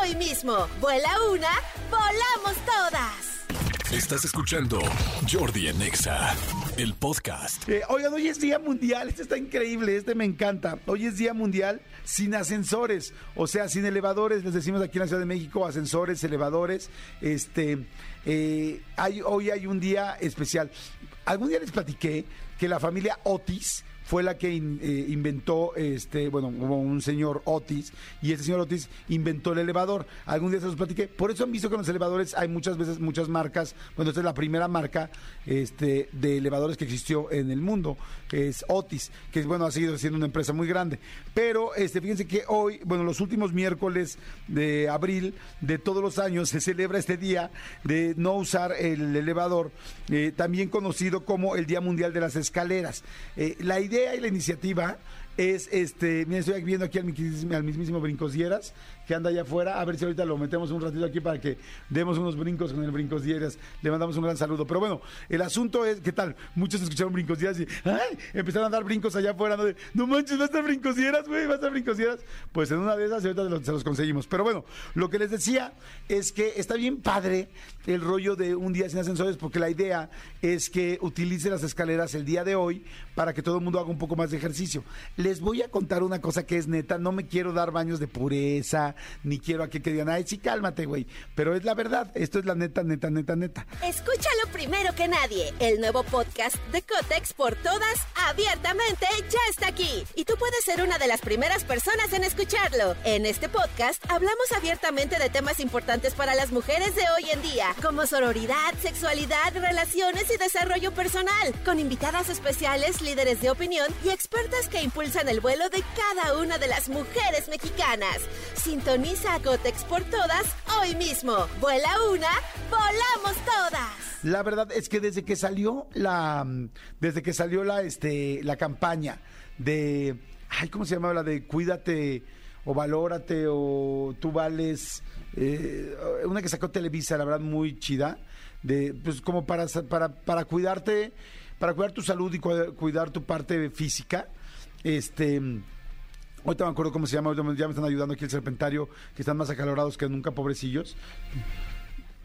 hoy mismo. Vuela una, volamos todas. Estás escuchando Jordi Anexa, el podcast. Eh, oigan, hoy es Día Mundial, este está increíble, este me encanta. Hoy es Día Mundial sin ascensores, o sea, sin elevadores, les decimos aquí en la Ciudad de México, ascensores, elevadores. Este, eh, hay, hoy hay un día especial. Algún día les platiqué que la familia Otis fue la que eh, inventó, este, bueno, un señor Otis, y ese señor Otis inventó el elevador. Algún día se los platiqué. Por eso han visto que en los elevadores hay muchas veces, muchas marcas. Bueno, esta es la primera marca este, de elevadores que existió en el mundo, es Otis, que bueno, ha seguido siendo una empresa muy grande. Pero este, fíjense que hoy, bueno, los últimos miércoles de abril de todos los años se celebra este día de no usar el elevador, eh, también conocido como el Día Mundial de las Escaleras. Eh, la idea idea y la iniciativa es este, mira, estoy viendo aquí al, mismísimo Brincosieras, que anda allá afuera, a ver si ahorita lo metemos un ratito aquí para que demos unos brincos con el Brincosieras, le mandamos un gran saludo. Pero bueno, el asunto es, ¿qué tal? Muchos escucharon Brincosieras y ¡ay! empezaron a dar brincos allá afuera, no, no manches, va a estar Brincosieras, güey, va a estar Brincosieras. Pues en una de esas ahorita se los conseguimos. Pero bueno, lo que les decía es que está bien padre el rollo de un día sin ascensores, porque la idea es que utilice las escaleras el día de hoy para que todo el mundo haga un poco más de ejercicio. Les voy a contar una cosa que es neta, no me quiero dar baños de pureza, ni quiero a que, que digan, ay, sí, cálmate, güey. Pero es la verdad, esto es la neta, neta, neta, neta. Escúchalo primero que nadie. El nuevo podcast de Cotex por todas, abiertamente, ya está aquí. Y tú puedes ser una de las primeras personas en escucharlo. En este podcast hablamos abiertamente de temas importantes para las mujeres de hoy en día como sororidad, sexualidad, relaciones y desarrollo personal, con invitadas especiales, líderes de opinión y expertas que impulsan el vuelo de cada una de las mujeres mexicanas. Sintoniza a Gotex por todas hoy mismo. Vuela una, volamos todas. La verdad es que desde que salió la desde que salió la este la campaña de ay, ¿cómo se llamaba la de cuídate o valórate o tú vales eh, una que sacó Televisa, la verdad, muy chida, de, pues como para, para, para cuidarte, para cuidar tu salud y cuidar tu parte física. Este. Ahorita me acuerdo cómo se llama, ya me están ayudando aquí el serpentario, que están más acalorados que nunca, pobrecillos.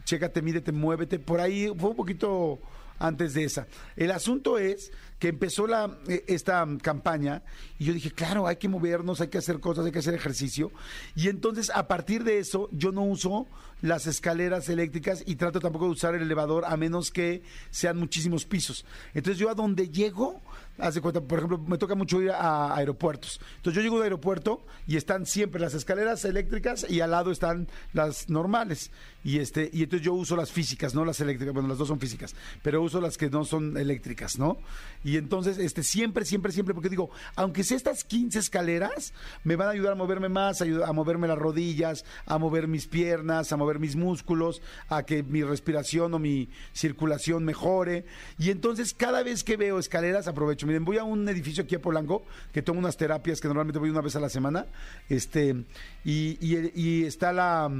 Chécate, mídete, muévete. Por ahí fue un poquito antes de esa. El asunto es que empezó la, eh, esta campaña y yo dije, claro, hay que movernos, hay que hacer cosas, hay que hacer ejercicio. Y entonces, a partir de eso, yo no uso las escaleras eléctricas y trato tampoco de usar el elevador a menos que sean muchísimos pisos. Entonces, yo a donde llego, hace cuenta, por ejemplo, me toca mucho ir a aeropuertos. Entonces, yo llego al aeropuerto y están siempre las escaleras eléctricas y al lado están las normales. Y este y entonces yo uso las físicas, no las eléctricas, bueno, las dos son físicas, pero las que no son eléctricas, ¿no? Y entonces, este, siempre, siempre, siempre, porque digo, aunque sea estas 15 escaleras, me van a ayudar a moverme más, a, a moverme las rodillas, a mover mis piernas, a mover mis músculos, a que mi respiración o mi circulación mejore. Y entonces, cada vez que veo escaleras, aprovecho. Miren, voy a un edificio aquí a Polanco, que tomo unas terapias que normalmente voy una vez a la semana, este, y, y está la,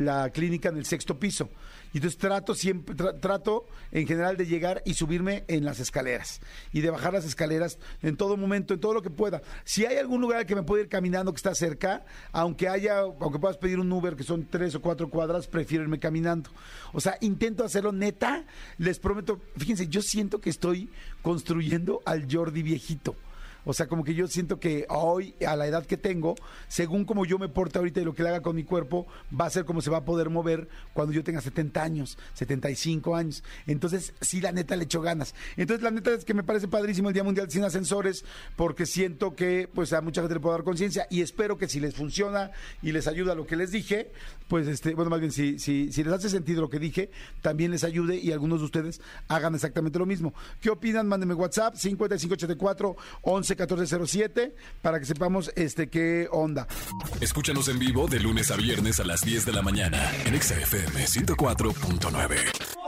la clínica en el sexto piso. Y entonces trato siempre, trato en general de llegar y subirme en las escaleras y de bajar las escaleras en todo momento, en todo lo que pueda. Si hay algún lugar que me pueda ir caminando que está cerca, aunque haya, aunque puedas pedir un Uber que son tres o cuatro cuadras, prefiero irme caminando. O sea, intento hacerlo neta, les prometo, fíjense, yo siento que estoy construyendo al Jordi viejito. O sea, como que yo siento que hoy, a la edad que tengo, según como yo me porte ahorita y lo que le haga con mi cuerpo, va a ser como se va a poder mover cuando yo tenga 70 años, 75 años. Entonces, sí, la neta le echo ganas. Entonces, la neta es que me parece padrísimo el Día Mundial sin Ascensores, porque siento que pues a mucha gente le puedo dar conciencia y espero que si les funciona y les ayuda lo que les dije, pues este, bueno, más bien, si, si, si les hace sentido lo que dije, también les ayude y algunos de ustedes hagan exactamente lo mismo. ¿Qué opinan? Mándenme WhatsApp 5584 11 11-1407 para que sepamos este qué onda. Escúchanos en vivo de lunes a viernes a las 10 de la mañana en XFM 104.9.